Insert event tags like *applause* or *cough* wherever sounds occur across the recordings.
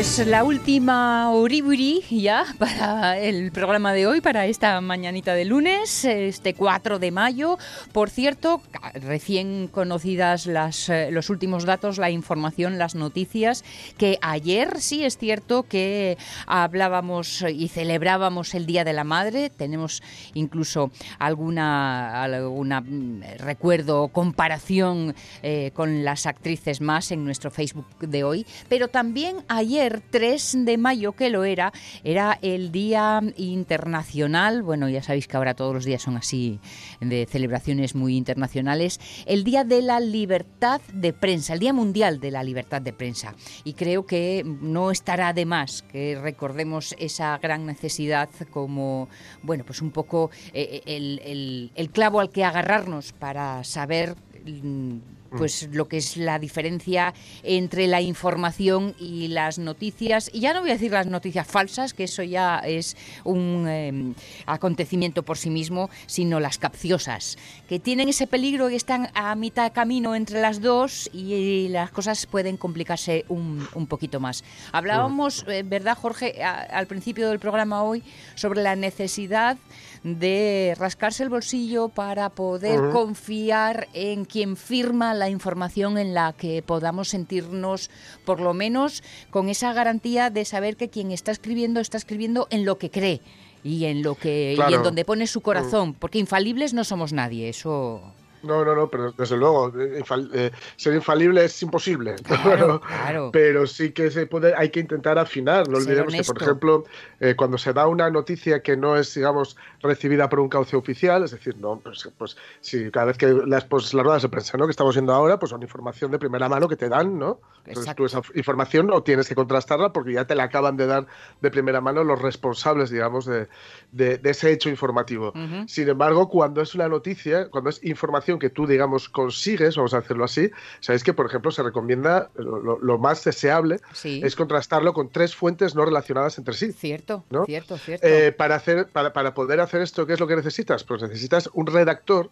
Pues la última Uriburi ya *laughs* para el programa de hoy, para esta mañanita de lunes, este 4 de mayo. Por cierto, recién conocidas las, eh, los últimos datos, la información, las noticias, que ayer sí es cierto que hablábamos y celebrábamos el Día de la Madre. Tenemos incluso alguna, alguna mm, recuerdo, comparación eh, con las actrices más en nuestro Facebook de hoy. Pero también ayer 3 de mayo, que lo era, era el Día Internacional, bueno, ya sabéis que ahora todos los días son así, de celebraciones muy internacionales, el Día de la Libertad de Prensa, el Día Mundial de la Libertad de Prensa. Y creo que no estará de más que recordemos esa gran necesidad como, bueno, pues un poco eh, el, el clavo al que agarrarnos para saber Mm. Pues lo que es la diferencia entre la información y las noticias, y ya no voy a decir las noticias falsas, que eso ya es un em, acontecimiento por sí mismo, sino las capciosas, que tienen ese peligro y están a mitad de camino entre las dos y, las cosas pueden complicarse un, un poquito más. Hablábamos, mm. eh, ¿verdad, Jorge, al principio del programa hoy, sobre la necesidad de rascarse el bolsillo para poder confiar en quien firma la información en la que podamos sentirnos, por lo menos, con esa garantía de saber que quien está escribiendo está escribiendo en lo que cree y en lo que y en donde pone su corazón, porque infalibles no somos nadie, eso no, no, no, pero desde luego, eh, eh, ser infalible es imposible. *laughs* pero, sí que se puede, hay que intentar afinar. No olvidemos que, por ejemplo, eh, cuando se da una noticia que no es, digamos, recibida por un cauce oficial, es decir, no, pues, pues si cada vez que las, pues, las ruedas de prensa ¿no? que estamos viendo ahora, pues son información de primera mano que te dan, ¿no? Entonces tú esa información no tienes que contrastarla porque ya te la acaban de dar de primera mano los responsables, digamos, de, de, ese hecho informativo. Sin embargo, cuando es una noticia, cuando es información que tú, digamos, consigues, vamos a hacerlo así, sabéis que, por ejemplo, se recomienda, lo, más deseable es contrastarlo con tres fuentes no relacionadas entre sí. Cierto, cierto, cierto. Eh, para, hacer, para, para poder hacer esto, ¿qué es lo que necesitas? Pues necesitas un redactor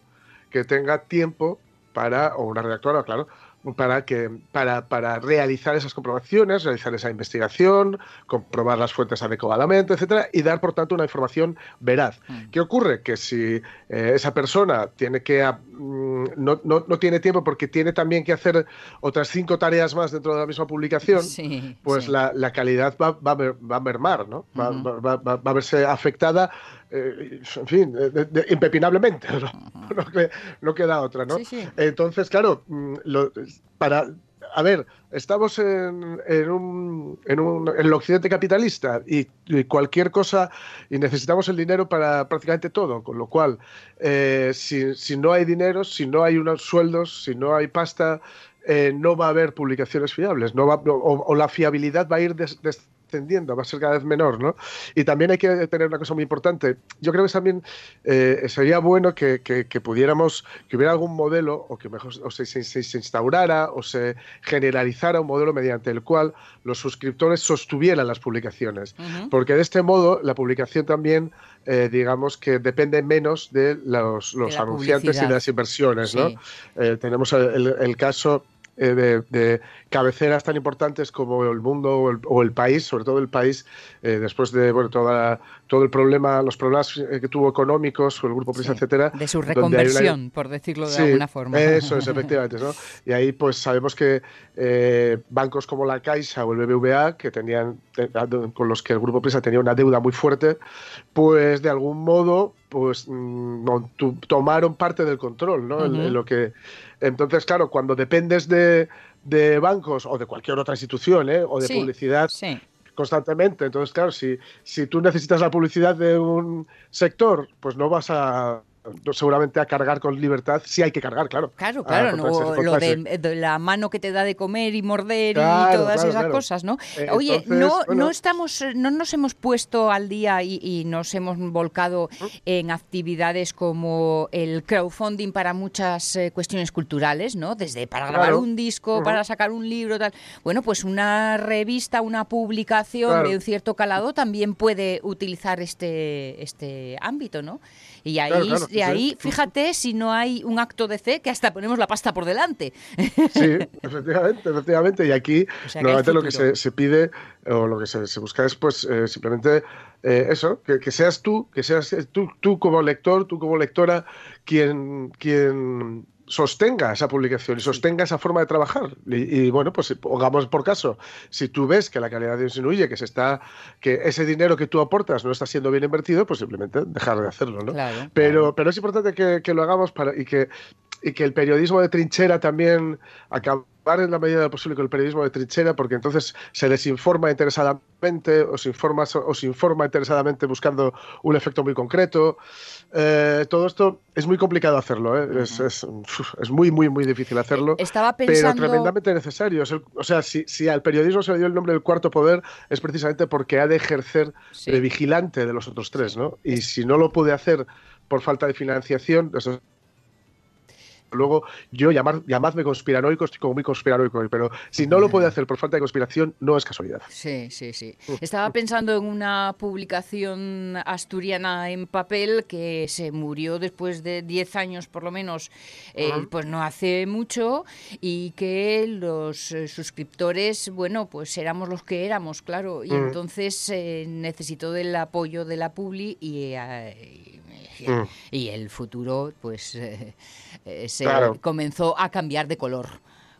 que tenga tiempo para, o una redactora, claro, para, que, para, para, realizar esas comprobaciones, realizar esa investigación, comprobar las fuentes adecuadamente, etcétera, y dar, por tanto, una información veraz. Mm. ¿Qué ocurre? Que si eh, esa persona tiene que mm, no, no, no, tiene tiempo porque tiene también que hacer otras cinco tareas más dentro de la misma publicación, pues La, la, calidad va, va, va, a mermar, ¿no? va, va, a verse afectada eh, en fin, impepinablemente, *laughs* no, queda otra, ¿no? Entonces, claro, mm, para, a ver, estamos en, en, un, en, un, en el occidente capitalista y, cualquier cosa, y necesitamos el dinero para prácticamente todo, con lo cual, eh, si, si, no hay dinero, si no hay unos sueldos, si no hay pasta, eh, no va a haber publicaciones fiables, no va, o, la fiabilidad va a ir des, va a ser cada vez menor, ¿no? Y también hay que tener una cosa muy importante. Yo creo que también eh, sería bueno que, pudiéramos, que hubiera algún modelo, o que mejor o se, se, instaurara o se generalizara un modelo mediante el cual los suscriptores sostuvieran las publicaciones. Porque de este modo la publicación también, eh, digamos que depende menos de los, anunciantes y de las inversiones, ¿no? Eh, tenemos el, el caso eh, de, cabeceras tan importantes como el mundo o el, país, sobre todo el país, eh, después de bueno, toda, todo el problema, los problemas que tuvo económicos, con el grupo Prisa, etcétera. De su reconversión, por decirlo de alguna forma. Eso es, efectivamente. ¿no? Y ahí pues sabemos que bancos como la Caixa o el BBVA, que tenían, con los que el grupo Prisa tenía una deuda muy fuerte, pues de algún modo pues mm, tomaron parte del control, ¿no? en, lo que entonces, claro, cuando dependes de, bancos o de cualquier otra institución, ¿eh? o de publicidad constantemente, entonces, claro, si, si tú necesitas la publicidad de un sector, pues no vas a seguramente a cargar con libertad, sí hay que cargar, claro. Claro, claro, lo de, la mano que te da de comer y morder y todas esas cosas, ¿no? Eh, Oye, no, no estamos, no nos hemos puesto al día y, nos hemos volcado en actividades como el crowdfunding para muchas eh, cuestiones culturales, ¿no? Desde para grabar un disco, para sacar un libro, tal. Bueno, pues una revista, una publicación de un cierto calado también puede utilizar este, este ámbito, ¿no? Y ahí, ahí fíjate si no hay un acto de fe que hasta ponemos la pasta por delante. Sí, efectivamente, efectivamente. Y aquí normalmente lo que se, pide o lo que se, busca es pues eh, simplemente eh, eso, que, seas tú, que seas tú, tú como lector, tú como lectora, quien, quien sostenga esa publicación y sostenga esa forma de trabajar. Y, bueno, pues pongamos por caso, si tú ves que la calidad disminuye, que se está, que ese dinero que tú aportas no está siendo bien invertido, pues simplemente dejar de hacerlo, ¿no? pero, pero es importante que, lo hagamos para, y que y que el periodismo de trinchera también acabar en la medida de lo posible con el periodismo de trinchera, porque entonces se desinforma interesadamente o se informa, o se informa interesadamente buscando un efecto muy concreto. Eh, todo esto es muy complicado hacerlo, ¿eh? es, muy, muy, muy difícil hacerlo, Estaba pensando... pero tremendamente necesario. o sea, si, al periodismo se le dio el nombre del cuarto poder es precisamente porque ha de ejercer de vigilante de los otros tres, ¿no? Y si no lo puede hacer por falta de financiación, eso Luego, yo llamar, llamadme conspiranoico, estoy como muy conspiranoico, pero si no lo puede hacer por falta de conspiración, no es casualidad. Sí, sí, sí. Estaba pensando en una publicación asturiana en papel que se murió después de 10 años, por lo menos, eh, pues no hace mucho, y que los eh, suscriptores, bueno, pues éramos los que éramos, claro, y entonces eh, necesitó del apoyo de la Publi y, y, el futuro, pues eh, se comenzó a cambiar de color.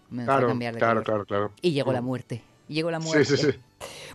Claro, claro, claro, claro, Y llegó la mm. muerte. Llegó la muerte. Sí, sí, sí.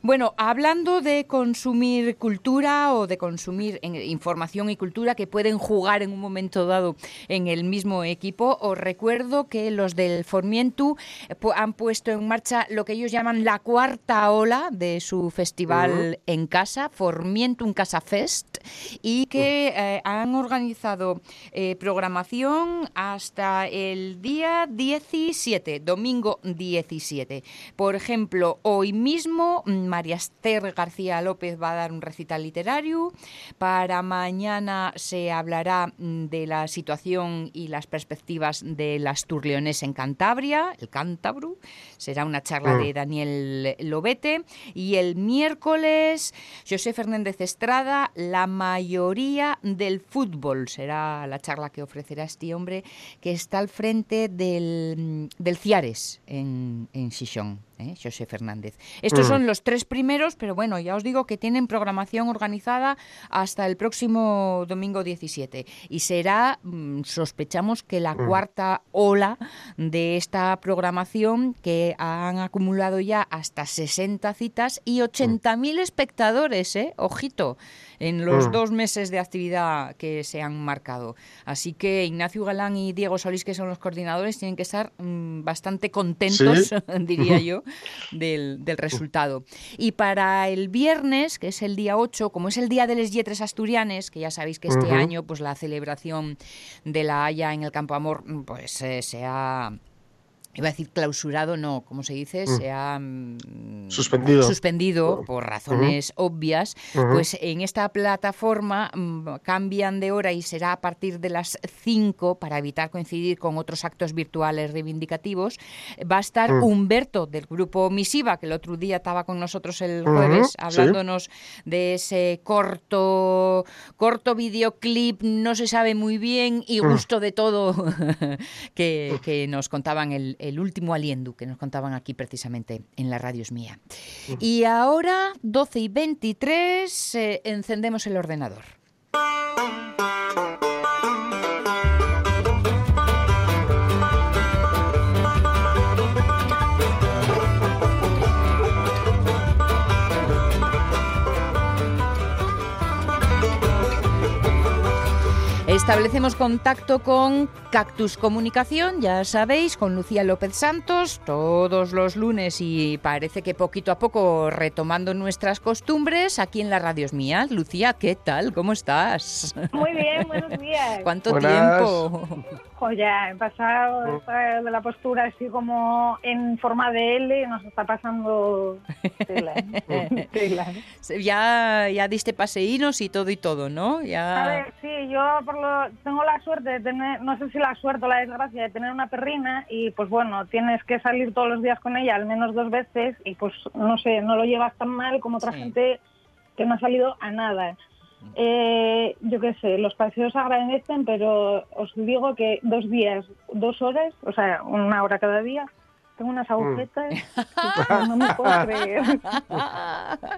Bueno, hablando de consumir cultura o de consumir información y cultura que pueden jugar en un momento dado en el mismo equipo, os recuerdo que los del Formientu eh, han puesto en marcha lo que ellos llaman la cuarta ola de su festival en casa, Formientu en Casa Fest, y que eh, han organizado eh, programación hasta el día 17, domingo 17. Por ejemplo, hoy mismo Mm, María Esther García López va a dar un recital literario. Para mañana se hablará mm, de la situación y las perspectivas de las turleones en Cantabria, el cántabro. Será una charla de mm. Daniel Lobete. Y el miércoles, José Fernández Estrada, la mayoría del fútbol. Será la charla que ofrecerá este hombre que está al frente del, del Ciares en, en ¿eh? José Fernández. Estos mm. son los tres primeros, pero bueno, ya os digo que tienen programación organizada hasta el próximo domingo 17 y será, mm, sospechamos que la mm. cuarta ola de esta programación que han acumulado ya hasta 60 citas y 80.000 espectadores, ¿eh? Ojito en los mm. dos meses de actividad que se han marcado. Así que Ignacio Galán y Diego Solís, que son los coordinadores, tienen que estar mm, bastante contentos, *laughs* diría *laughs* yo, del, resultado. Y para el viernes, que es el día 8, como es el día de les Yetres Asturianes, que ya sabéis que este año pues la celebración de la Haya en el Campo Amor pues eh, se ha iba a decir clausurado, no, como se dice, mm. se ha mm, suspendido, suspendido por razones obvias, pues en esta plataforma mm, cambian de hora y será a partir de las 5 para evitar coincidir con otros actos virtuales reivindicativos. Va a estar Humberto del grupo Misiva, que el otro día estaba con nosotros el jueves, hablándonos de ese corto, corto videoclip, no se sabe muy bien y gusto de todo *laughs* que, que nos contaban el el último aliento que nos contaban aquí precisamente en la radio es mía. Y ahora, 12 y 23, eh, encendemos el ordenador. Establecemos contacto con Cactus Comunicación, ya sabéis, con Lucía López Santos, todos los lunes y parece que poquito a poco retomando nuestras costumbres aquí en la Radio Mía. Lucía, ¿qué tal? ¿Cómo estás? Muy bien, buenos *laughs* días. ¿Cuánto tiempo? Ya he pasado de la postura así como en forma de L, nos está pasando *laughs* tela. Ya, ya diste paseínos y todo y todo, ¿no? Ya... A ver, sí, yo por lo, tengo la suerte de tener, no sé si la suerte o la desgracia de tener una perrina y pues bueno, tienes que salir todos los días con ella al menos dos veces y pues no sé, no lo llevas tan mal como otra gente que no ha salido a nada. Eh, yo qué sé, los paseos agradecen, pero os digo que dos días, dos horas, o sea, una hora cada día, tengo unas mm. agujetas *laughs* no me puedo creer. *laughs*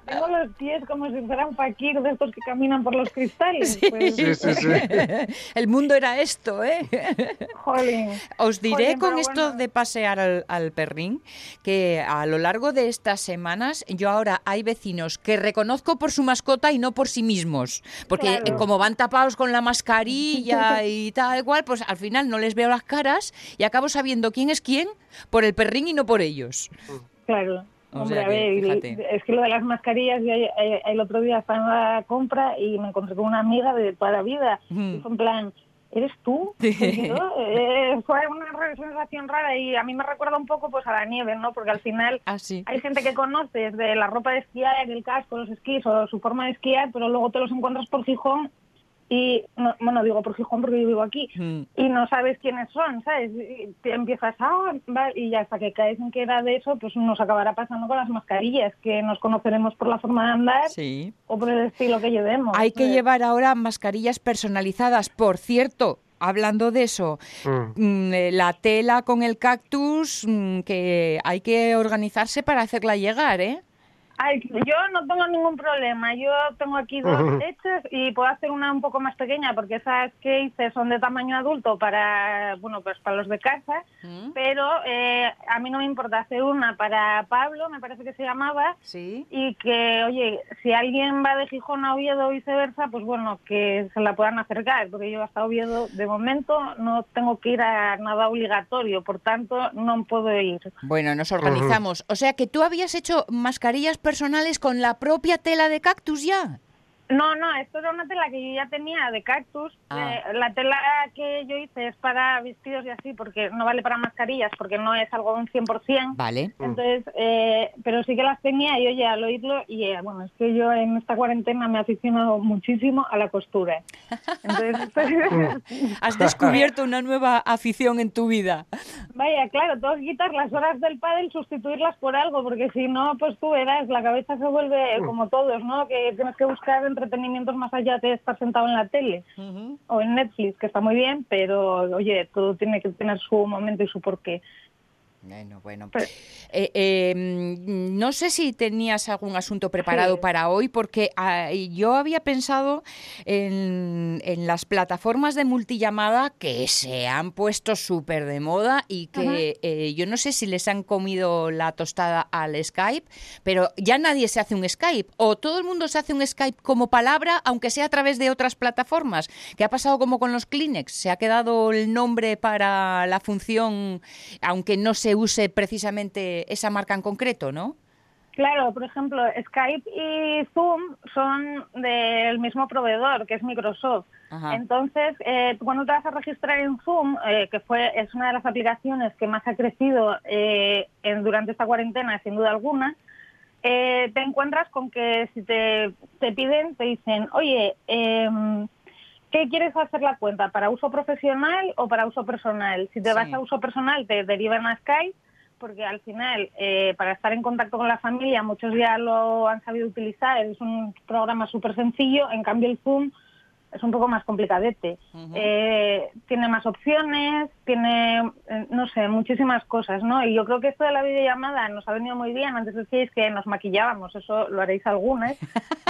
Tengo los pies como si fueran fakir de estos que caminan por los cristales. Pues. Sí, sí, sí, *laughs* El mundo era esto, ¿eh? Jolín. Os diré con esto de pasear al, perrín que a lo largo de estas semanas yo ahora hay vecinos que reconozco por su mascota y no por sí mismos. Porque como van tapados con la mascarilla y tal igual, pues al final no les veo las caras y acabo sabiendo quién es quién por el perrín y no por ellos. Claro. Hombre, a ver, es que lo de las mascarillas, yo el otro día estaba en la compra y me encontré con una amiga de toda la vida. Y fue en plan, ¿eres tú? Eh, fue una sensación rara y a mí me recuerda un poco pues a la nieve, ¿no? Porque al final ah, hay gente que conoces de la ropa de esquiar, el casco, los esquís o su forma de esquiar, pero luego te los encuentras por Gijón y no, bueno digo por Gijón porque yo vivo aquí mm. y no sabes quiénes son sabes y te empiezas a y ya hasta que caes en que era de eso pues nos acabará pasando con las mascarillas que nos conoceremos por la forma de andar o por el estilo que llevemos hay que llevar ahora mascarillas personalizadas por cierto Hablando de eso, mm. Mm, eh, la tela con el cactus, que hay que organizarse para hacerla llegar, ¿eh? Ay, yo no tengo ningún problema. Yo tengo aquí dos hechas y puedo hacer una un poco más pequeña porque esas que hice son de tamaño adulto para, bueno, pues para los de casa. Mm. Pero eh, a mí no me importa hacer una para Pablo, me parece que se llamaba. Sí. Y que, oye, si alguien va de Gijón a Oviedo o viceversa, pues bueno, que se la puedan acercar. Porque yo hasta Oviedo, de momento, no tengo que ir a nada obligatorio. Por tanto, no puedo ir. Bueno, nos organizamos. O sea que tú habías hecho mascarillas personales con la propia tela de cactus ya. No, no, esto era una tela que yo ya tenía de cactus. Ah. Eh, la tela que yo hice es para vestidos y así, porque no vale para mascarillas, porque no es algo de un 100%. Vale. Entonces, eh, pero sí que las tenía y oye, al oírlo, y eh, bueno, es que yo en esta cuarentena me he aficionado muchísimo a la costura. Entonces, *laughs* *laughs* Has descubierto una nueva afición en tu vida. Vaya, claro, tengo que quitar las horas del pádel, sustituirlas por algo, porque si no, pues tú verás, la cabeza se vuelve como todos, ¿no? Que tienes que buscar entretenimientos más allá de estar sentado en la tele o en Netflix, que está muy bien, pero oye, todo tiene que tener su momento y su porqué. Bueno, bueno. Eh, em, no sé si tenías algún asunto preparado para hoy, porque ah, yo había pensado en, las plataformas de multillamada que se han puesto súper de moda y que eh, yo no sé si les han comido la tostada al Skype, pero ya nadie se hace un Skype, o todo el mundo se hace un Skype como palabra, aunque sea a través de otras plataformas. ¿Qué ha pasado como con los Kleenex? Se ha quedado el nombre para la función, aunque no se use precisamente esa marca en concreto, ¿no? Claro, por ejemplo, Skype y Zoom son del mismo proveedor, que es Microsoft. Entonces, eh, cuando te vas a registrar en Zoom, eh, que fue es una de las aplicaciones que más ha crecido eh, en, durante esta cuarentena, sin duda alguna, te encuentras con que si te, te piden, te dicen, oye, em, ¿Qué quieres hacer la cuenta? ¿Para uso profesional o para uso personal? Si te vas a uso personal, te derivan a Skype, porque al final, eh, para estar en contacto con la familia, muchos ya lo han sabido utilizar, es un programa súper sencillo, en cambio el Zoom es un poco más complicadete. Eh, tiene más opciones, tiene, eh, no sé, muchísimas cosas, ¿no? Y yo creo que esto de la videollamada nos ha venido muy bien. Antes decíais que nos maquillábamos, eso lo haréis algunas.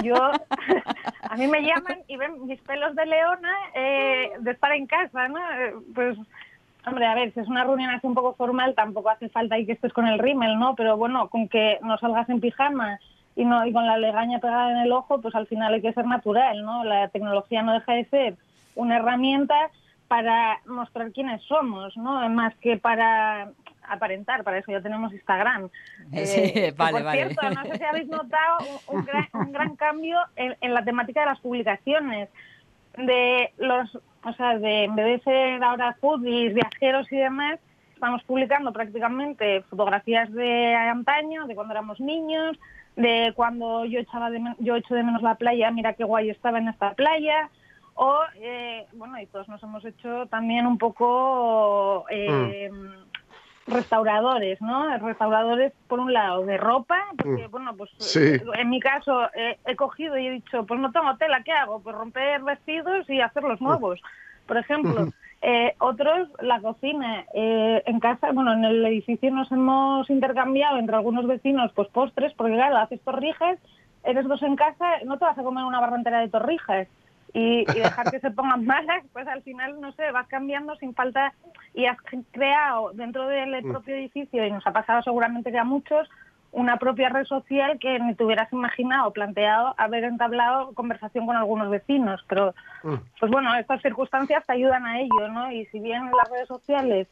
Yo, *laughs* a mí me llaman y ven mis pelos de leona eh, de estar en casa, ¿no? Pues Hombre, a ver, si es una reunión así un poco formal, tampoco hace falta y que estés con el rímel, ¿no? Pero bueno, con que no salgas en pijama y no y con la legaña pegada en el ojo, pues al final hay que ser natural, ¿no? La tecnología no deja de ser una herramienta para mostrar quiénes somos, ¿no? Más que para aparentar, para eso ya tenemos Instagram. Sí, eh, vale, por cierto, no sé si habéis notado un, gran, cambio en, la temática de las publicaciones de los o sea, de, en vez de ser ahora foodies, viajeros y demás, estamos publicando prácticamente fotografías de antaño, de cuando éramos niños, de cuando yo echaba de yo echo de menos la playa, mira qué guay estaba en esta playa, o eh, bueno, y todos nos hemos hecho también un poco eh, mm restauradores, ¿no? Restauradores, por un lado, de ropa, porque, mm. bueno, pues en mi caso he cogido y he dicho, pues no tengo tela, ¿qué hago? Pues romper vestidos y hacerlos mm. Por ejemplo. Eh, otros, la cocina. Eh, en casa, bueno, en el edificio nos hemos intercambiado entre algunos vecinos, pues postres, porque claro, haces torrijas, eres dos en casa, no te vas a comer una barra entera de torrijas y, dejar que se pongan *laughs* malas, pues al final, no sé, vas cambiando sin falta y has creado dentro del mm. propio edificio, y nos ha pasado seguramente que a muchos, una propia red social que ni te hubieras imaginado, planteado, haber entablado conversación con algunos vecinos. Pero, mm. pues bueno, estas circunstancias te ayudan a ello, ¿no? Y si bien las redes sociales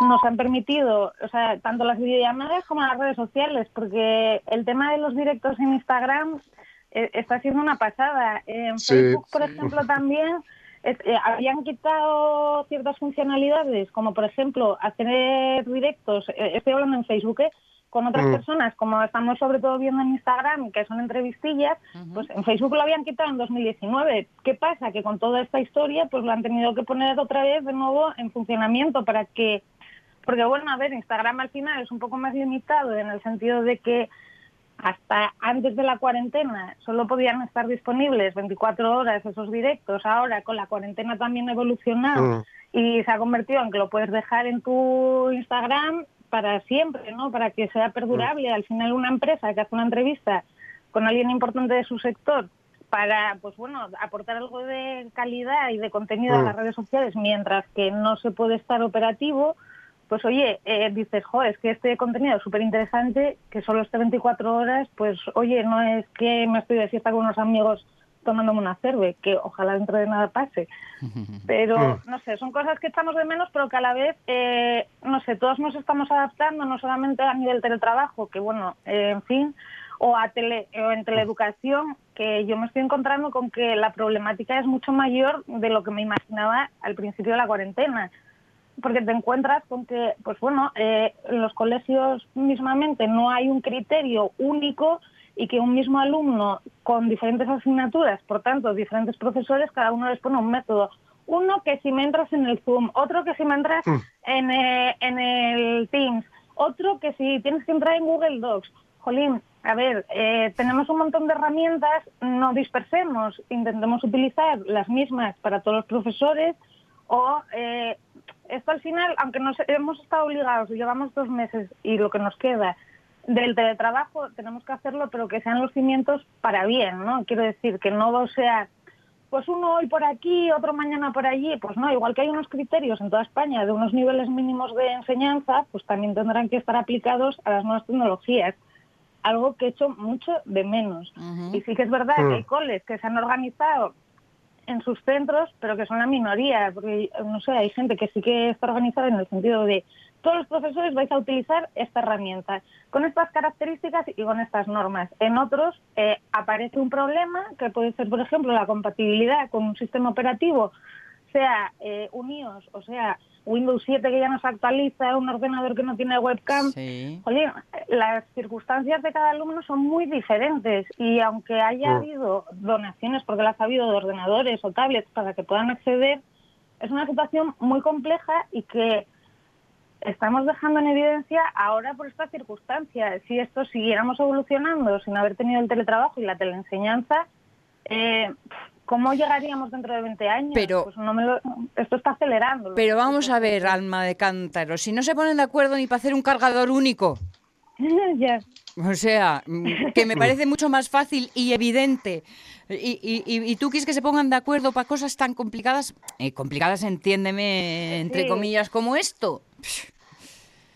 nos han permitido, o sea, tanto las videollamadas como las redes sociales, porque el tema de los directos en Instagram eh, está siendo una pasada. En Facebook, por ejemplo, también eh, habían quitado ciertas funcionalidades, como por ejemplo hacer directos, eh, estoy hablando en Facebook, con otras mm. personas, como estamos sobre todo viendo en Instagram, que son entrevistillas, pues en Facebook lo habían quitado en 2019. ¿Qué pasa? Que con toda esta historia, pues lo han tenido que poner otra vez de nuevo en funcionamiento para que, porque bueno, a ver, Instagram al final es un poco más limitado en el sentido de que hasta antes de la cuarentena solo podían estar disponibles 24 horas esos directos. Ahora con la cuarentena también ha evolucionado mm. y se ha convertido en que lo puedes dejar en tu Instagram para siempre, ¿no? Para que sea perdurable. Mm. Al final una empresa que hace una entrevista con alguien importante de su sector para, pues bueno, aportar algo de calidad y de contenido a mm. las redes sociales mientras que no se puede estar operativo, pues oye, eh, dices, jo, es que este contenido es súper interesante, que solo esté 24 horas, pues oye, no es que me estoy de con unos amigos tomándome una cerve, que ojalá dentro de nada pase. *laughs* Pero, mm. no sé, son cosas que echamos de menos, pero que a la vez, eh, no sé, todos nos estamos adaptando, no solamente a nivel teletrabajo, que bueno, eh, en fin, o, a tele, o en teleeducación, que yo me estoy encontrando con que la problemática es mucho mayor de lo que me imaginaba al principio de la cuarentena porque te encuentras con que, pues bueno, eh, en los colegios mismamente no hay un criterio único y que un mismo alumno con diferentes asignaturas, por tanto, diferentes profesores, cada uno les pone un método. Uno que si me entras en el Zoom, otro que si me entras mm. en, eh, en el Teams, otro que si tienes que entrar en Google Docs. Jolín, a ver, eh, tenemos un montón de herramientas, no dispersemos, intentemos utilizar las mismas para todos los profesores o eh, esto al final, aunque nos hemos estado obligados, llevamos dos meses y lo que nos queda del teletrabajo, tenemos que hacerlo, pero que sean los cimientos para bien, ¿no? Quiero decir, que no sea, pues uno hoy por aquí, otro mañana por allí, pues no, igual que hay unos criterios en toda España de unos niveles mínimos de enseñanza, pues también tendrán que estar aplicados a las nuevas tecnologías algo que he hecho mucho de menos. Y sí que es verdad que hay mm. coles que se han organizado en sus centros, pero que son la minoría, porque no sé, hay gente que sí que está organizada en el sentido de todos los profesores vais a utilizar esta herramienta con estas características y con estas normas. En otros eh, aparece un problema que puede ser, por ejemplo, la compatibilidad con un sistema operativo, sea eh, unidos o sea Windows 7 que ya no se actualiza, un ordenador que no tiene webcam. Oye, las circunstancias de cada alumno son muy diferentes y aunque haya habido donaciones, porque las ha habido de ordenadores o tablets para que puedan acceder, es una situación muy compleja y que estamos dejando en evidencia ahora por estas circunstancias. Si esto siguiéramos evolucionando sin haber tenido el teletrabajo y la teleenseñanza, eh, ¿cómo llegaríamos dentro de 20 años? Pero, pues no me lo, esto está acelerando. Pero vamos a ver, alma de cántaro, si no se ponen de acuerdo ni para hacer un cargador único. *laughs* ya. O sea, que me parece mucho más fácil y evidente. Y, y, y, tú quieres que se pongan de acuerdo para cosas tan complicadas, eh, complicadas, entiéndeme, entre comillas, como esto.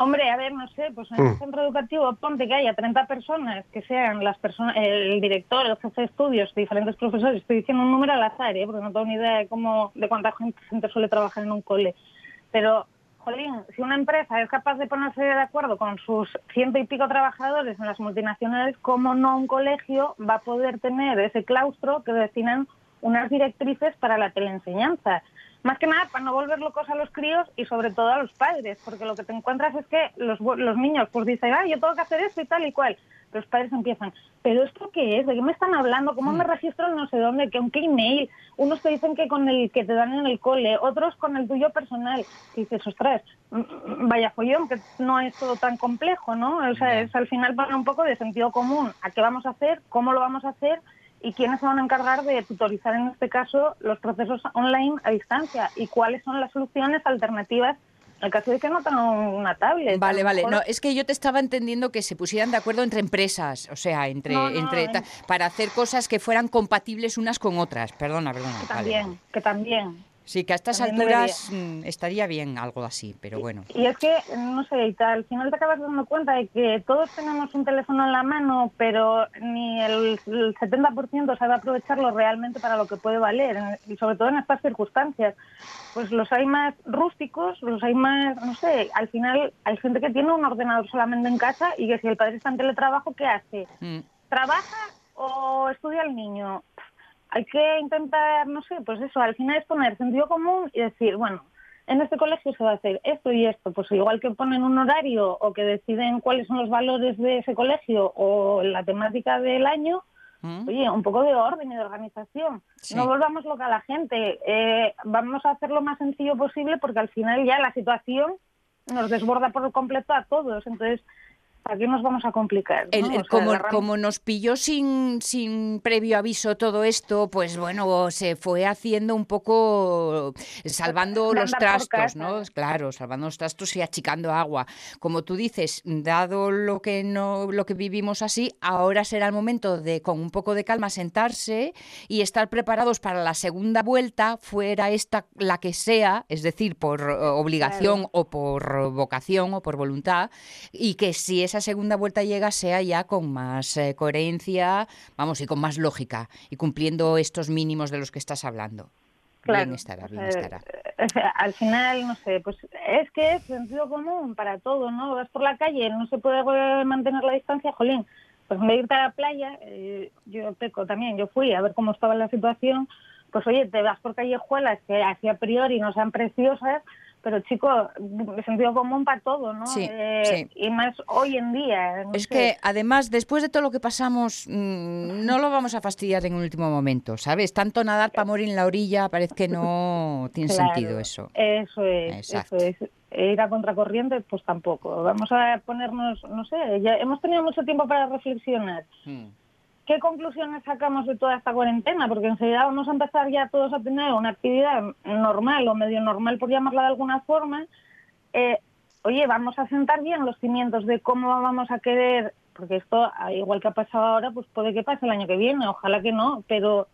Hombre, a ver, no sé, pues en un mm. centro educativo ponte que haya 30 personas, que sean las personas, el director, el jefe de estudios, diferentes profesores, estoy diciendo un número al azar, ¿eh? porque no tengo ni idea de cómo, de cuánta gente suele trabajar en un cole. Pero, jolín, si una empresa es capaz de ponerse de acuerdo con sus ciento y pico trabajadores en las multinacionales, ¿cómo no un colegio va a poder tener ese claustro que destinan unas directrices para la teleenseñanza? Más que nada para no volver locos a los críos y sobre todo a los padres, porque lo que te encuentras es que los, los niños pues dicen, ah, yo tengo que hacer esto y tal y cual. Los padres empiezan, ¿pero esto qué es? ¿De qué me están hablando? ¿Cómo me mm. registro no sé dónde? ¿Con qué email? Unos te dicen que con el que te dan en el cole, otros con el tuyo personal. Y dices, ostras, mm, mm, vaya follón, que no es todo tan complejo, ¿no? O sea, es al final para un poco de sentido común. ¿A qué vamos a hacer? ¿Cómo lo vamos a hacer? Y quiénes se van a encargar de tutorizar en este caso los procesos online a distancia y cuáles son las soluciones alternativas en el caso de que no tengan una tablet. Vale, vale. No, es que yo te estaba entendiendo que se pusieran de acuerdo entre empresas, o sea, entre, entre para hacer cosas que fueran compatibles unas con otras. Perdona, perdona. Que también, que también. Sí, que a estas alturas mm, estaría bien algo así, pero bueno. Y, es que, no sé, al final te acabas dando cuenta de que todos tenemos un teléfono en la mano, pero ni el, 70% sabe aprovecharlo realmente para lo que puede valer, y sobre todo en estas circunstancias. Pues los hay más rústicos, los hay más, no sé, al final hay gente que tiene un ordenador solamente en casa y que si el padre está en teletrabajo, ¿qué hace? Mm. ¿Trabaja o estudia el niño? Hay que intentar, no sé, pues eso, al final es poner sentido común y decir, bueno, en este colegio se va a hacer esto y esto, pues igual que ponen un horario o que deciden cuáles son los valores de ese colegio o la temática del año, mm. oye, un poco de orden y de organización. No volvamos loca a la gente, eh, vamos a hacer lo más sencillo posible porque al final ya la situación nos desborda por completo a todos, entonces aquí nos vamos a complicar. como, nos pilló sin, sin previo aviso todo esto, pues bueno, se fue haciendo un poco salvando los trastos, ¿no? Claro, salvando los trastos y achicando agua. Como tú dices, dado lo que no, lo que vivimos así, ahora será el momento de con un poco de calma sentarse y estar preparados para la segunda vuelta, fuera esta la que sea, es decir, por eh, obligación o por vocación o por voluntad, y que si esa segunda vuelta llega sea ya con más eh, coherencia, vamos, y con más lógica, y cumpliendo estos mínimos de los que estás hablando. Claro, bien estará, bien estará. *laughs* al final, no sé, pues es que es sentido común para todo, ¿no? Vas por la calle, no se puede mantener la distancia, jolín. Pues de irte a la playa, eh, yo peco también, yo fui a ver cómo estaba la situación, pues oye, te vas por callejuelas que así a priori no sean preciosas, pero chicos, sentido común para todo, ¿no? Sí, eh, Y más hoy en día. es que además, después de todo lo que pasamos, mm, no lo vamos a fastidiar en un último momento, ¿sabes? Tanto nadar para morir en la orilla parece que no *laughs* tiene sentido eso. Eso es, eso es. Ir a contracorriente, pues tampoco. Vamos a ponernos, no sé, ya hemos tenido mucho tiempo para reflexionar. Hmm. ¿Qué conclusiones sacamos de toda esta cuarentena? Porque enseguida vamos a empezar ya todos a tener una actividad normal o medio normal, por llamarla de alguna forma. Eh, oye, vamos a sentar bien los cimientos de cómo vamos a querer, porque esto, igual que ha pasado ahora, pues puede que pase el año que viene, ojalá que no, pero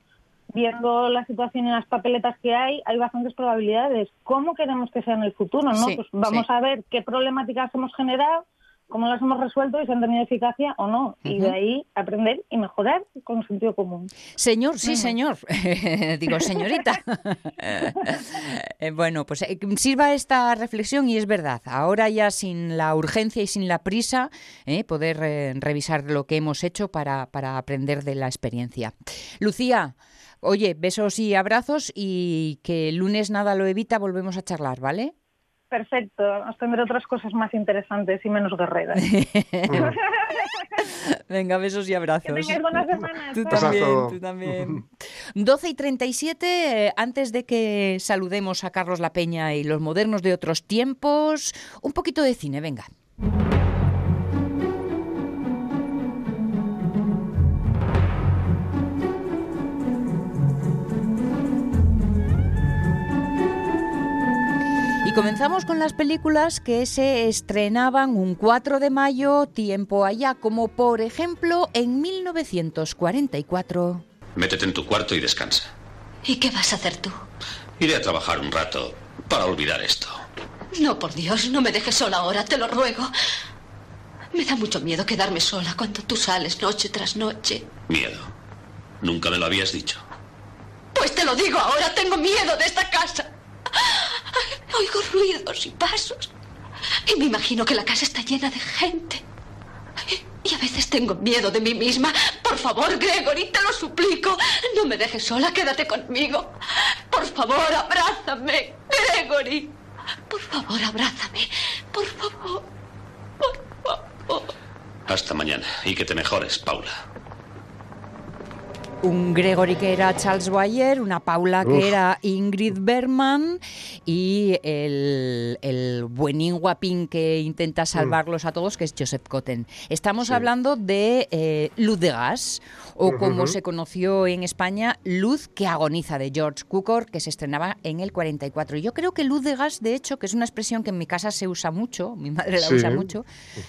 viendo la situación y las papeletas que hay, hay bastantes probabilidades. ¿Cómo queremos que sea en el futuro? ¿no? pues vamos a ver qué problemáticas hemos generado cómo las hemos resuelto y si han tenido eficacia o no. Y de ahí aprender y mejorar con sentido común. Señor, sí, señor. *laughs* Digo, señorita. *laughs* Eh, bueno, pues eh, sirva esta reflexión y es verdad. Ahora ya sin la urgencia y sin la prisa, eh, poder revisar lo que hemos hecho para, para aprender de la experiencia. Lucía. Oye, besos y abrazos y que el lunes nada lo evita, volvemos a charlar, ¿vale? Perfecto, vamos a tener otras cosas más interesantes y menos guerreras. *laughs* Venga, besos y abrazos. Que tengáis buenas semanas. Tú también, tú también. 12 y 37, eh, antes de que saludemos a Carlos La Peña y los modernos de otros tiempos, un poquito de cine, venga. Comenzamos con las películas que se estrenaban un 4 de mayo, tiempo allá, como por ejemplo en 1944. Métete en tu cuarto y descansa. ¿Y qué vas a hacer tú? Iré a trabajar un rato para olvidar esto. No, por Dios, no me dejes sola ahora, te lo ruego. Me da mucho miedo quedarme sola cuando tú sales noche tras noche. Miedo. Nunca me lo habías dicho. Pues te lo digo ahora, tengo miedo de esta casa. *laughs* Oigo ruidos y pasos. Y me imagino que la casa está llena de gente. Y a veces tengo miedo de mí misma. Por favor, Gregory, te lo suplico. No me dejes sola, quédate conmigo. Por favor, abrázame, Gregory. Por favor, abrázame. Por favor. Por favor. Hasta mañana y que te mejores, Paula un Gregory que era Charles Boyer, una Paula que era Ingrid Berman y el, el buenín guapín que intenta mm. salvarlos a todos, que es Joseph Cotten. Estamos hablando de eh, Luz de Gas, o como se conoció en España, Luz que agoniza, de George Cukor, que se estrenaba en el 44. Yo creo que Luz de Gas, de hecho, que es una expresión que en mi casa se usa mucho, mi madre la usa mucho,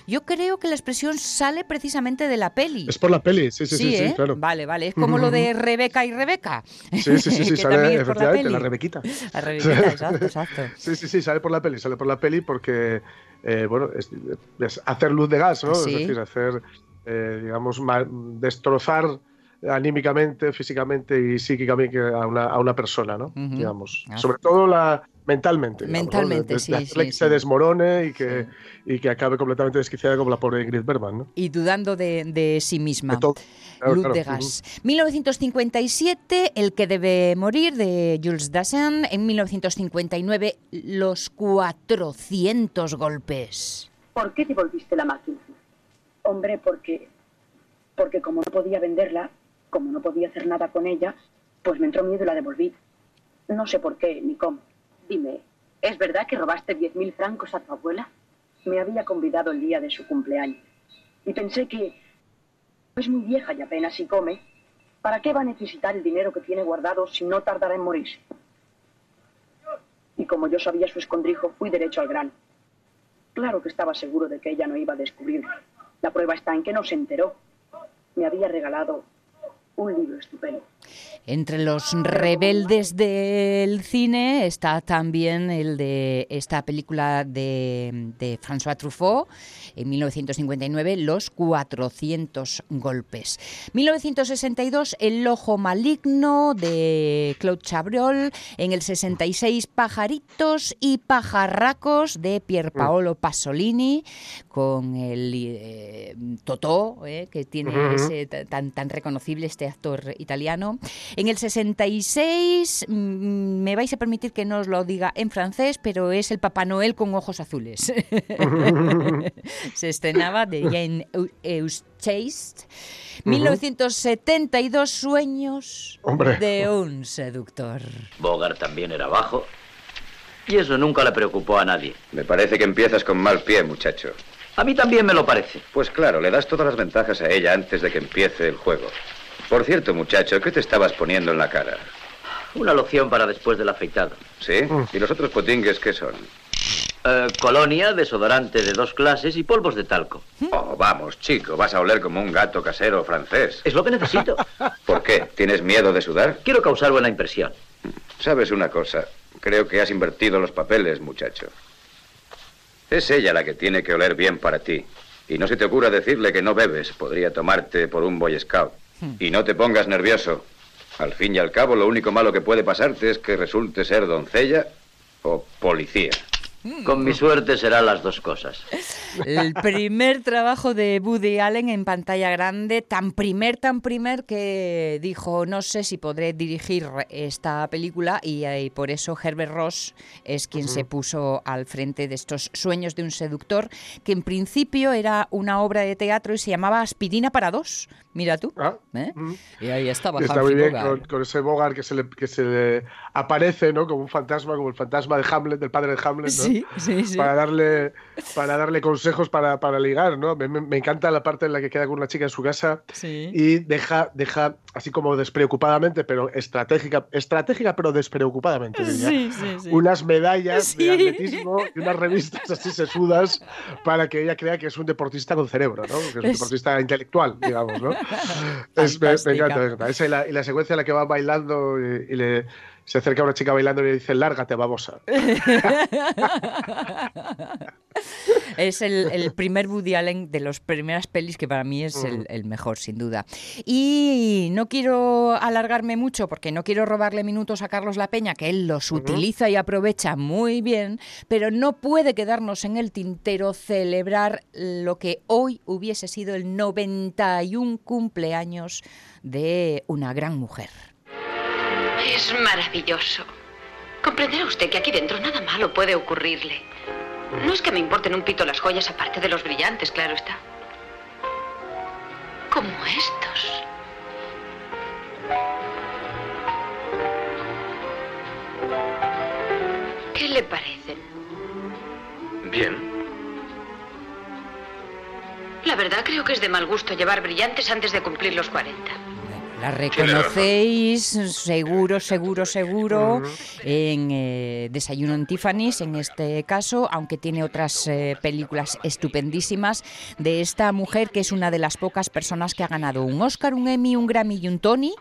yo creo que la expresión sale precisamente de la peli. Es por la peli, sí, sí, sí, ¿eh? claro. Vale, vale, es como lo de Rebeca y Rebeca. Sí, sí, sí, *laughs* sale efectivamente, la, Rebequita. La Rebequita, *laughs* exacto, exacto. Sí, sí, sí, sale por la peli, sale por la peli porque, eh, bueno, es, hacer luz de gas, ¿no? Es decir, hacer, eh, digamos, destrozar anímicamente, físicamente y psíquicamente a una, a una persona, ¿no? Digamos. Ah. Sobre todo la, mentalmente. Mentalmente, sí, que se desmorone y que, y que acabe completamente desquiciada como la pobre Ingrid Bergman. ¿no? Y dudando de, sí misma. Luz de gas. 1957, El que debe morir, de Jules Dassin. En 1959, Los 400 golpes. ¿Por qué devolviste la máquina? Hombre, porque, porque como no podía venderla, como no podía hacer nada con ella, pues me entró miedo y la devolví. No sé por qué ni cómo. Dime, ¿es verdad que robaste diez mil francos a tu abuela? Me había convidado el día de su cumpleaños. Y pensé que es muy vieja y apenas si come. ¿Para qué va a necesitar el dinero que tiene guardado si no tardará en morirse? Y como yo sabía su escondrijo, fui derecho al grano. Claro que estaba seguro de que ella no iba a descubrir. La prueba está en que no se enteró. Me había regalado un libro estupendo. Entre los rebeldes del cine está también el de esta película de, François Truffaut en 1959, Los 400 golpes. 1962, El ojo maligno de Claude Chabrol. En el 66, Pajaritos y pajarracos de Pier Paolo Pasolini con el eh, Totó, eh, que tiene ese tan, tan reconocible este actor italiano. En el 66, mm, me vais a permitir que no os lo diga en francés, pero es el Papá Noel con ojos azules. *laughs* Se estrenaba de *laughs* Jane Eustace. 1972 Sueños de un seductor. Bogart también era bajo. Y eso nunca le preocupó a nadie. Me parece que empiezas con mal pie, muchacho. A mí también me lo parece. Pues claro, le das todas las ventajas a ella antes de que empiece el juego. Por cierto, muchacho, ¿qué te estabas poniendo en la cara? Una loción para después del afeitado. ¿Sí? ¿Y los otros potingues qué son? Eh, colonia, desodorante de dos clases y polvos de talco. Oh, vamos, chico, vas a oler como un gato casero francés. Es lo que necesito. ¿Por qué? ¿Tienes miedo de sudar? Quiero causar buena impresión. Sabes una cosa, creo que has invertido los papeles, muchacho. Es ella la que tiene que oler bien para ti. Y no se te ocurra decirle que no bebes, podría tomarte por un boy scout. Hmm. Y no te pongas nervioso. Al fin y al cabo, lo único malo que puede pasarte es que resulte ser doncella o policía. Con mi suerte serán las dos cosas. El primer trabajo de Woody Allen en pantalla grande, tan primer, tan primer que dijo, no sé si podré dirigir esta película y, eh, por eso Herbert Ross es quien se puso al frente de estos sueños de un seductor, que en principio era una obra de teatro y se llamaba Aspirina para dos. Mira tú. Ah, ¿eh? Y ahí estaba. Está muy bien con, ese Bogart que se le, que se aparece, ¿no? Como un fantasma, como el fantasma de Hamlet, del padre de Hamlet, ¿no? Para darle, para darle consejos para, para ligar, ¿no? Me, encanta la parte en la que queda con una chica en su casa y deja, deja así como despreocupadamente, pero estratégica, estratégica pero despreocupadamente, unas medallas de atletismo y unas revistas así sesudas para que ella crea que es un deportista con cerebro, ¿no? Que es un deportista intelectual, digamos, ¿no? *laughs* Es, me, encanta, Esa y la, y la, secuencia en la que va bailando y le se acerca una chica bailando y le dice, lárgate, babosa. *laughs* es el, primer Woody Allen de las primeras pelis que para mí es el, mejor, sin duda. Y no quiero alargarme mucho porque no quiero robarle minutos a Carlos La Peña, que él los utiliza y aprovecha muy bien, pero no puede quedarnos en el tintero celebrar lo que hoy hubiese sido el 91 cumpleaños de una gran mujer. Es maravilloso. Comprenderá usted que aquí dentro nada malo puede ocurrirle. No es que me importen un pito las joyas aparte de los brillantes, claro está. Como estos. ¿Qué le parecen? Bien. La verdad creo que es de mal gusto llevar brillantes antes de cumplir los 40. La reconocéis seguro, seguro, seguro en eh, Desayuno en Tiffany's, en este caso, aunque tiene otras eh, películas estupendísimas de esta mujer que es una de las pocas personas que ha ganado un Oscar, un Emmy, un Grammy y un Tony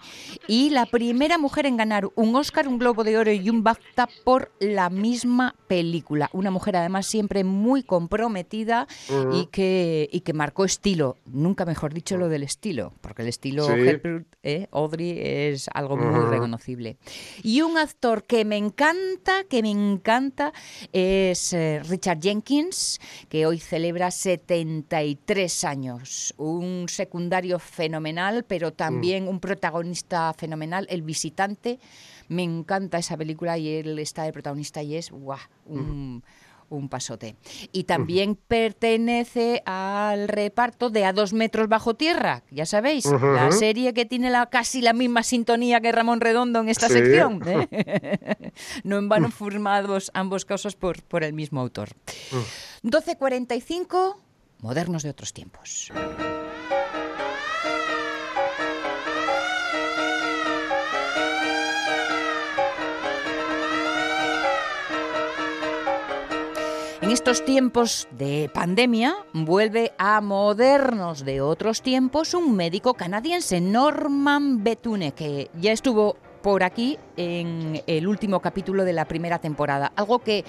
y la primera mujer en ganar un Oscar, un Globo de Oro y un BAFTA por la misma película. Una mujer además siempre muy comprometida y, que, y que marcó estilo, nunca mejor dicho lo del estilo, porque el estilo ¿eh? Audrey es algo muy reconocible. Y un actor que me encanta, que me encanta, es eh, Richard Jenkins, que hoy celebra 73 años. Un secundario fenomenal, pero también mm. un protagonista fenomenal, El visitante. Me encanta esa película y él está de protagonista y es ¡guau! un... un pasote. Y también pertenece al reparto de A dos metros bajo tierra, ya sabéis, la serie que tiene la, casi la misma sintonía que Ramón Redondo en esta sección. ¿eh? *laughs* *laughs* no en vano formados ambos casos por, por el mismo autor. 12.45, modernos de otros tiempos. En estos tiempos de pandemia vuelve a modernos de otros tiempos un médico canadiense, Norman Betune, que ya estuvo por aquí en el último capítulo de la primera temporada. Algo que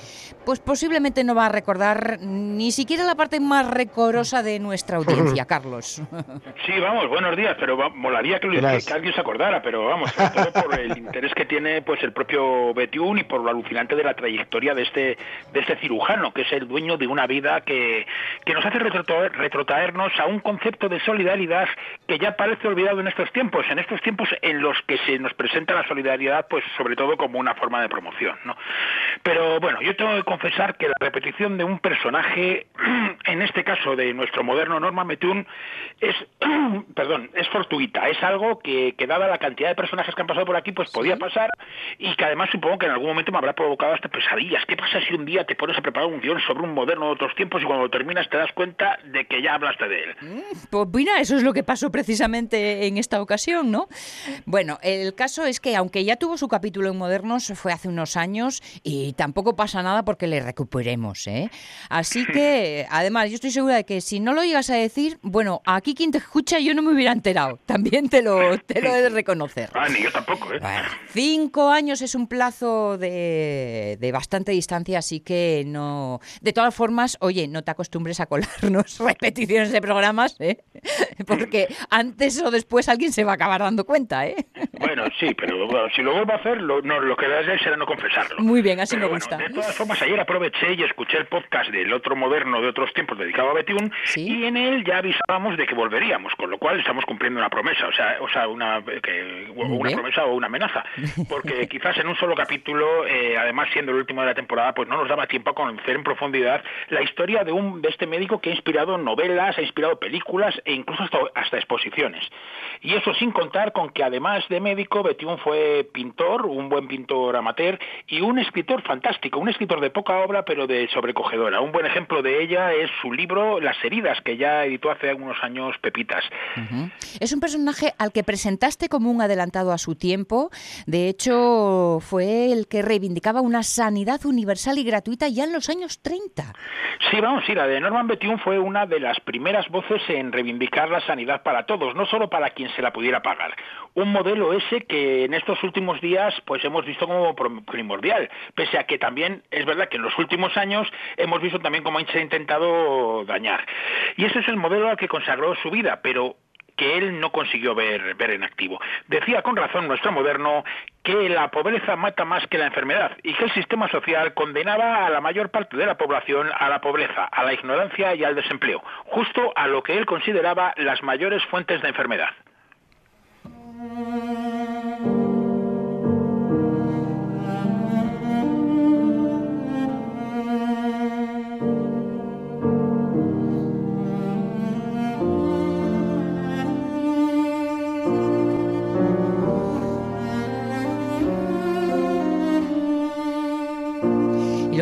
pues posiblemente no va a recordar ni siquiera la parte más recorosa de nuestra *laughs* audiencia, Carlos. *laughs* Sí, vamos, buenos días, pero molaría que, alguien se acordara, pero vamos, sobre todo por el interés que tiene pues el propio Betiún y por lo alucinante de la trayectoria de este de este cirujano, que es el dueño de una vida que, que nos hace retrotraernos a un concepto de solidaridad que ya parece olvidado en estos tiempos, en estos tiempos en los que se nos presenta la solidaridad pues sobre todo como una forma de promoción, ¿no? Pero bueno, yo tengo que confesar que la repetición de un personaje, *clears throat* en este caso de nuestro moderno Norma Metún, es, *clears throat* perdón, es fortuita, es algo que, que, dada la cantidad de personajes que han pasado por aquí, pues podía pasar y que además supongo que en algún momento me habrá provocado hasta pesadillas. ¿Qué pasa si un día te pones a preparar un guion sobre un moderno de otros tiempos y cuando terminas te das cuenta de que ya hablaste de él? Mm, pues mira, eso es lo que pasó precisamente en esta ocasión, ¿no? Bueno, el caso es que aunque ya tuvo su capítulo en Modernos, fue hace unos años y tampoco pasa nada porque le recuperemos, ¿eh? Así que, además, yo estoy segura de que si no lo llegas a decir, bueno, aquí quien te escucha yo no me hubiera enterado. También te lo, te lo he de reconocer. Ah, ni yo tampoco, ¿eh? cinco años es un plazo de, de bastante distancia, así que no... De todas formas, oye, no te acostumbres a colarnos *laughs* repeticiones de programas, ¿eh? Porque antes o después alguien se va a acabar dando cuenta, ¿eh? Bueno, sí, pero si lo vuelvo a hacer, lo, no, lo que haré será no confesarlo. Muy bien, así me gusta. De todas formas, ayer aproveché y escuché el podcast del otro moderno de otros tiempos dedicado a Betiún y en él ya avisábamos de que volveríamos, con lo cual estamos cumpliendo una promesa, o sea, o sea una, que, una promesa o una amenaza, *laughs* porque quizás en un solo capítulo, eh, además siendo el último de la temporada, pues no nos daba tiempo a conocer en profundidad la historia de, un, de este médico que ha inspirado novelas, ha inspirado películas e incluso hasta, hasta exposiciones. Y eso sin contar con que además de médico, Betiún fue pintor, un buen pintor amateur y un escritor fantástico, un escritor de poca obra pero de sobrecogedora. Un buen ejemplo de ella es su libro Las heridas, que ya editó hace algunos años Pepitas. Es un personaje al que presentaste como un adelantado a su tiempo. De hecho, fue el que reivindicaba una sanidad universal y gratuita ya en los años 30. Sí, vamos, sí, la de Norman Bethune fue una de las primeras voces en reivindicar la sanidad para todos, no solo para quien se la pudiera pagar. Un modelo ese que en estos últimos días pues hemos visto como primordial, pese a que también es verdad que en los últimos años hemos visto también cómo se ha intentado dañar. Y ese es el modelo al que consagró su vida, pero que él no consiguió ver, ver en activo. Decía con razón nuestro moderno que la pobreza mata más que la enfermedad y que el sistema social condenaba a la mayor parte de la población a la pobreza, a la ignorancia y al desempleo, justo a lo que él consideraba las mayores fuentes de enfermedad. Lo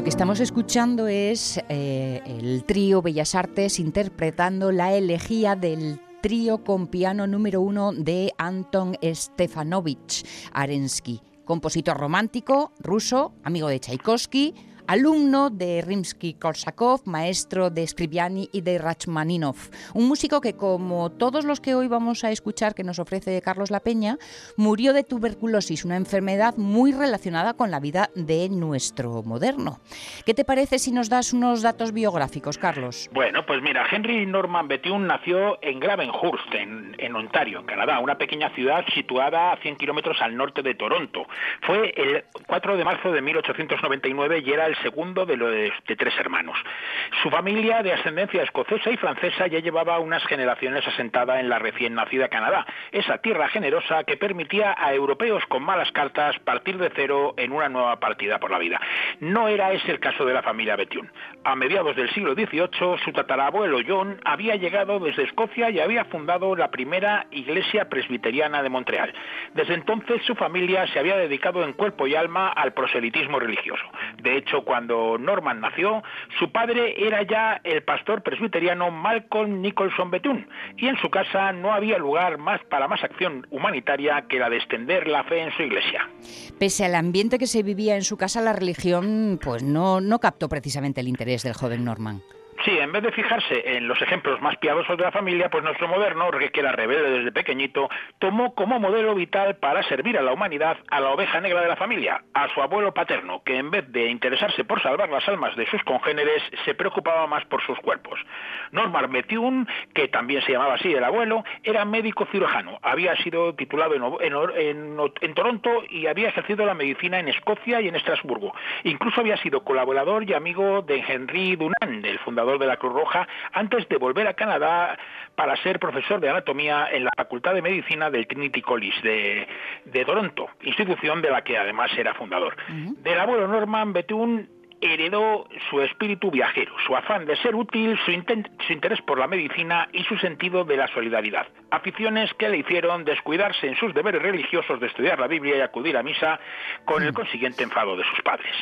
que estamos escuchando es eh, el trío Bellas Artes interpretando la elegía del trío con piano número uno de Anton Stefanovich Arensky, compositor romántico ruso, amigo de Tchaikovsky, alumno de Rimsky-Korsakov, maestro de Scribiani y de Rachmaninov. Un músico que, como todos los que hoy vamos a escuchar que nos ofrece Carlos La Peña, murió de tuberculosis, una enfermedad muy relacionada con la vida de nuestro moderno. ¿Qué te parece si nos das unos datos biográficos, Carlos? Bueno, pues mira, Henry Norman Bethune nació en Gravenhurst, en, Ontario, Canadá, una pequeña ciudad situada a 100 kilómetros al norte de Toronto. Fue el 4 de marzo de 1899 y era el segundo de, los, de tres hermanos. Su familia, de ascendencia escocesa y francesa, ya llevaba unas generaciones asentada en la recién nacida Canadá, esa tierra generosa que permitía a europeos con malas cartas partir de cero en una nueva partida por la vida. No era ese el caso de la familia Bethune. A mediados del siglo XVIII, su tatarabuelo John había llegado desde Escocia y había fundado la primera iglesia presbiteriana de Montreal. Desde entonces, su familia se había dedicado en cuerpo y alma al proselitismo religioso. De hecho, cuando Norman nació, su padre era ya el pastor presbiteriano Malcolm Nicholson Bethune, y en su casa no había lugar más para más acción humanitaria que la de extender la fe en su iglesia. Pese al ambiente que se vivía en su casa, la religión pues no, no captó precisamente el interés del joven Norman. Sí, en vez de fijarse en los ejemplos más piadosos de la familia, pues nuestro moderno, que era rebelde desde pequeñito, tomó como modelo vital para servir a la humanidad a la oveja negra de la familia, a su abuelo paterno, que en vez de interesarse por salvar las almas de sus congéneres, se preocupaba más por sus cuerpos. Norman Bethune, que también se llamaba así el abuelo, era médico cirujano, había sido titulado en, en Toronto y había ejercido la medicina en Escocia y en Estrasburgo. Incluso había sido colaborador y amigo de Henry Dunant, el fundador de la Cruz Roja, antes de volver a Canadá para ser profesor de anatomía en la Facultad de Medicina del Trinity College de, Toronto, institución de la que además era fundador. Del abuelo Norman Bethune heredó su espíritu viajero, su afán de ser útil, su, su, interés por la medicina y su sentido de la solidaridad. Aficiones que le hicieron descuidarse en sus deberes religiosos de estudiar la Biblia y acudir a misa con el consiguiente enfado de sus padres.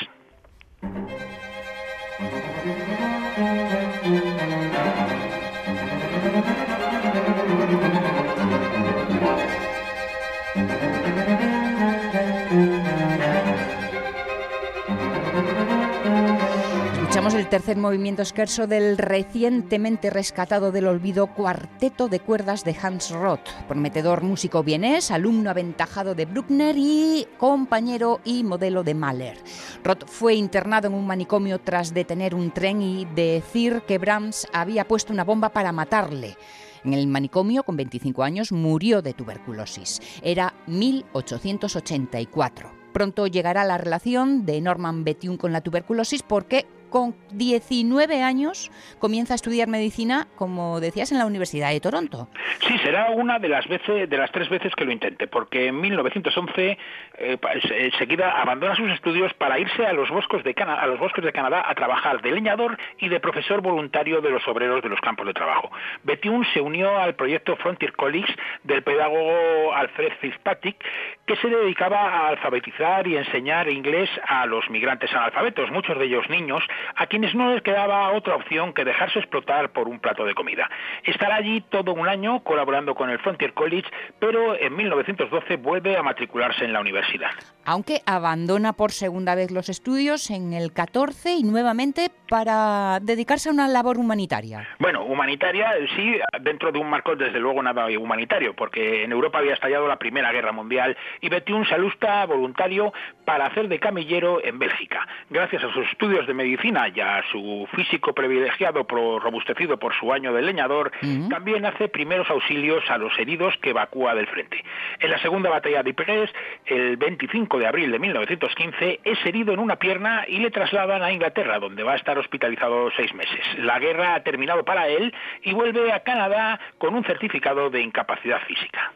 Escuchamos el tercer movimiento esquerzo del recientemente rescatado del olvido Cuarteto de Cuerdas de Hans Roth, prometedor músico vienés, alumno aventajado de Bruckner y compañero y modelo de Mahler. Roth fue internado en un manicomio tras detener un tren y decir que Brahms había puesto una bomba para matarle. En el manicomio, con 25 años, murió de tuberculosis. Era 1884. Pronto llegará la relación de Norman Bethune con la tuberculosis porque con 19 años comienza a estudiar medicina, como decías, en la Universidad de Toronto. Sí, será una de las veces, de las tres veces que lo intente, porque en 1911 eh, enseguida abandona sus estudios para irse a los bosques de a los bosques de Canadá a trabajar de leñador y de profesor voluntario de los obreros de los campos de trabajo. Bethune se unió al proyecto Frontier College del pedagogo Alfred Fitzpatrick, que se dedicaba a alfabetizar y enseñar inglés a los migrantes analfabetos, muchos de ellos niños, a quienes no les quedaba otra opción que dejarse explotar por un plato de comida. Estará allí todo un año colaborando con el Frontier College, pero en 1912 vuelve a matricularse en la universidad vigilar. Aunque abandona por segunda vez los estudios en el 14 y nuevamente para dedicarse a una labor humanitaria. Bueno, humanitaria sí, dentro de un marco desde luego nada humanitario, porque en Europa había estallado la Primera Guerra Mundial y Bethune se alusta voluntario para hacer de camillero en Bélgica. Gracias a sus estudios de medicina y a su físico privilegiado, robustecido por su año de leñador, también hace primeros auxilios a los heridos que evacúa del frente. En la segunda batalla de Ypres, el 25 de abril de 1915, es herido en una pierna y le trasladan a Inglaterra, donde va a estar hospitalizado seis meses. La guerra ha terminado para él y vuelve a Canadá con un certificado de incapacidad física.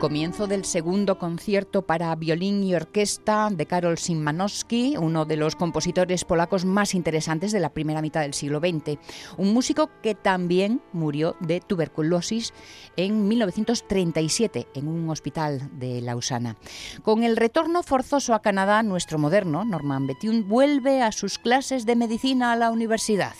Comienzo del segundo concierto para violín y orquesta de Karol Szymanowski, uno de los compositores polacos más interesantes de la primera mitad del siglo XX. Un músico que también murió de tuberculosis en 1937 en un hospital de Lausana. Con el retorno forzoso a Canadá, nuestro moderno Norman Bethune vuelve a sus clases de medicina a la universidad.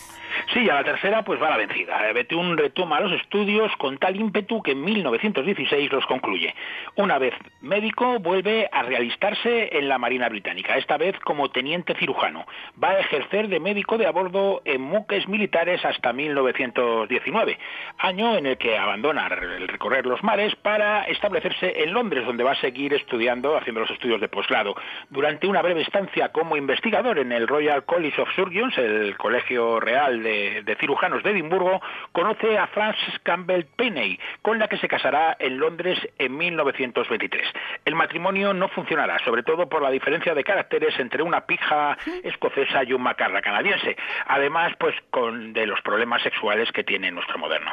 Sí, a la tercera pues va la vencida. Eh, Bethune retoma los estudios con tal ímpetu que en 1916 los concluye. Una vez médico, vuelve a realistarse en la Marina Británica, esta vez como teniente cirujano. Va a ejercer de médico de a bordo en buques militares hasta 1919, año en el que abandona el recorrer los mares para establecerse en Londres, donde va a seguir estudiando, haciendo los estudios de posgrado. Durante una breve estancia como investigador en el Royal College of Surgeons, el Colegio Real de de, cirujanos de Edimburgo, conoce a Frances Campbell Penney, con la que se casará en Londres en 1923. El matrimonio no funcionará, sobre todo por la diferencia de caracteres entre una pija escocesa y un macarra canadiense, además pues con de los problemas sexuales que tiene nuestro moderno.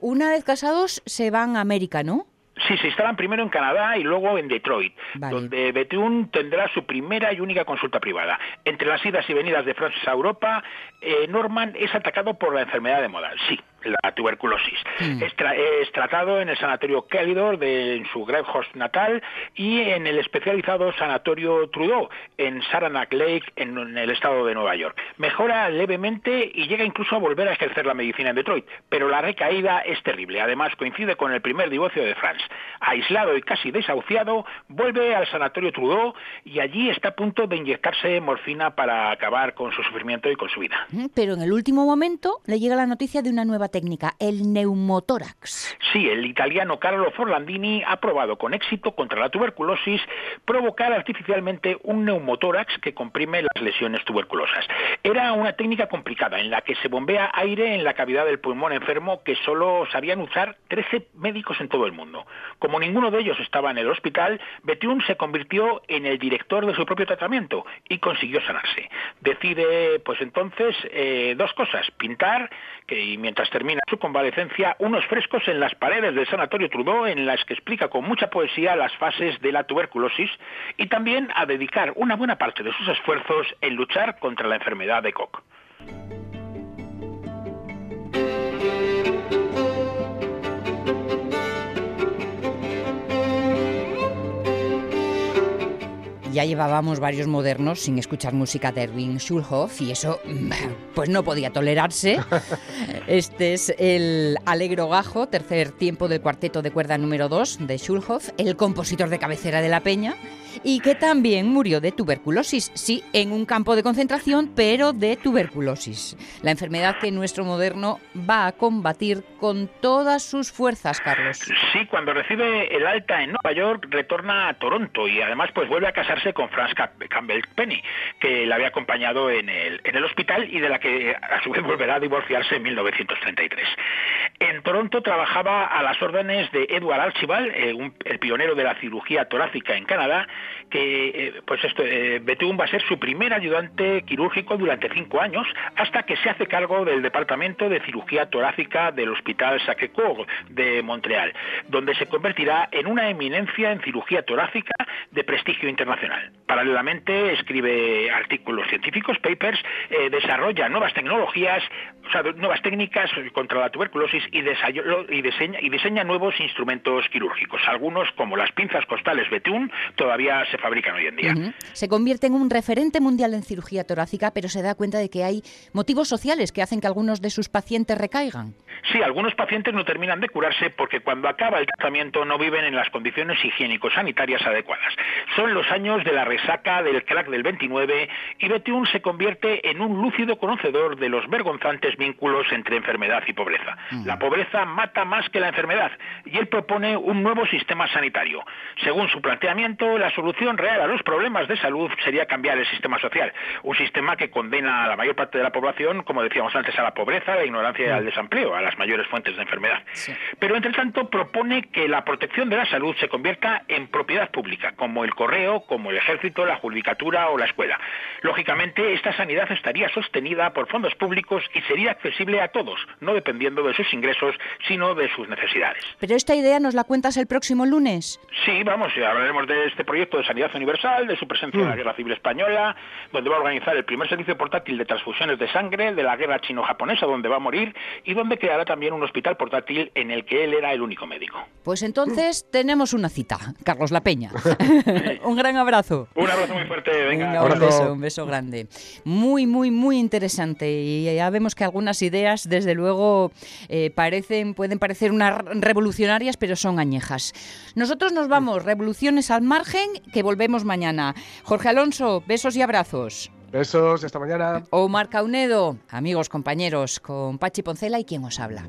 Una vez casados se van a América, ¿no? Sí, se instalan primero en Canadá y luego en Detroit, donde Bethune tendrá su primera y única consulta privada. Entre las idas y venidas de Francis a Europa, eh, Norman es atacado por la enfermedad de moda. Sí, la tuberculosis. Mm. Es, tratado en el sanatorio Kellydor de en su Gravehurst natal y en el especializado sanatorio Trudeau en Saranac Lake en, el estado de Nueva York. Mejora levemente y llega incluso a volver a ejercer la medicina en Detroit, pero la recaída es terrible. Además coincide con el primer divorcio de Franz. Aislado y casi desahuciado, vuelve al sanatorio Trudeau y allí está a punto de inyectarse morfina para acabar con su sufrimiento y con su vida. Pero en el último momento le llega la noticia de una nueva técnica, el neumotórax. Sí, el italiano Carlo Forlandini ha probado con éxito contra la tuberculosis provocar artificialmente un neumotórax que comprime las lesiones tuberculosas. Era una técnica complicada en la que se bombea aire en la cavidad del pulmón enfermo que solo sabían usar 13 médicos en todo el mundo. Como ninguno de ellos estaba en el hospital, Bethune se convirtió en el director de su propio tratamiento y consiguió sanarse. Decide, pues entonces, eh, dos cosas: pintar, que mientras termina su convalecencia unos frescos en las paredes del Sanatorio Trudeau en las que explica con mucha poesía las fases de la tuberculosis y también a dedicar una buena parte de sus esfuerzos en luchar contra la enfermedad de Koch. Ya llevábamos varios modernos sin escuchar música de Erwin Schulhoff y eso pues no podía tolerarse. *laughs* Este es el Alegro Gajo, tercer tiempo del cuarteto de cuerda número 2 de Schulhoff, el compositor de cabecera de la Peña y que también murió de tuberculosis. Sí, en un campo de concentración, pero de tuberculosis. La enfermedad que nuestro moderno va a combatir con todas sus fuerzas, Carlos. Sí, cuando recibe el alta en Nueva York, retorna a Toronto y además pues vuelve a casarse con Franz Campbell Penny, que la había acompañado en el, en el hospital y de la que a su vez volverá a divorciarse en 1933. En Toronto trabajaba a las órdenes de Edward Archibald, eh, el pionero de la cirugía torácica en Canadá, que eh, pues esto, eh, Bethune va a ser su primer ayudante quirúrgico durante cinco años, hasta que se hace cargo del departamento de cirugía torácica del Hospital Sacré-Cœur de Montreal, donde se convertirá en una eminencia en cirugía torácica de prestigio internacional. Paralelamente escribe artículos científicos, papers, desarrolla nuevas tecnologías, o sea, nuevas técnicas contra la tuberculosis y, y, diseña, y diseña nuevos instrumentos quirúrgicos. Algunos, como las pinzas costales Bethune, todavía se fabrican hoy en día. Se convierte en un referente mundial en cirugía torácica, pero se da cuenta de que hay motivos sociales que hacen que algunos de sus pacientes recaigan. Sí, algunos pacientes no terminan de curarse porque cuando acaba el tratamiento no viven en las condiciones higiénico-sanitarias adecuadas. Son los años de la resaca del crack del 29 y Bethune se convierte en un lúcido conocedor de los vergonzantes vínculos entre enfermedad y pobreza. La pobreza mata más que la enfermedad y él propone un nuevo sistema sanitario. Según su planteamiento, la solución real a los problemas de salud sería cambiar el sistema social, un sistema que condena a la mayor parte de la población, como decíamos antes, a la pobreza, a la ignorancia y al desempleo, a las mayores fuentes de enfermedad. Pero entre tanto propone que la protección de la salud se convierta en propiedad pública, como el correo, como el ejército, la judicatura o la escuela. Lógicamente, esta sanidad estaría sostenida por fondos públicos y sería accesible a todos, no dependiendo de sus ingresos, sino de sus necesidades. Pero esta idea nos la cuentas el próximo lunes. Sí, vamos, hablaremos de este proyecto de sanidad universal, de su presencia en la mm. Guerra Civil Española, donde va a organizar el primer servicio portátil de transfusiones de sangre de la guerra chino-japonesa, donde va a morir, y donde creará también un hospital portátil en el que él era el único médico. Pues entonces tenemos una cita, Carlos La Peña. *laughs* *laughs* un gran abrazo. Un abrazo muy fuerte, venga. un beso, un beso grande. Muy, muy, muy interesante. Y ya vemos que algunas ideas, desde luego, eh, parecen, pueden parecer unas revolucionarias, pero son añejas. Nosotros nos vamos, revoluciones al margen, que volvemos mañana. Jorge Alonso, besos y abrazos. Besos, hasta mañana. Omar Caunedo, amigos, compañeros, con Pachi Poncela y quien os habla.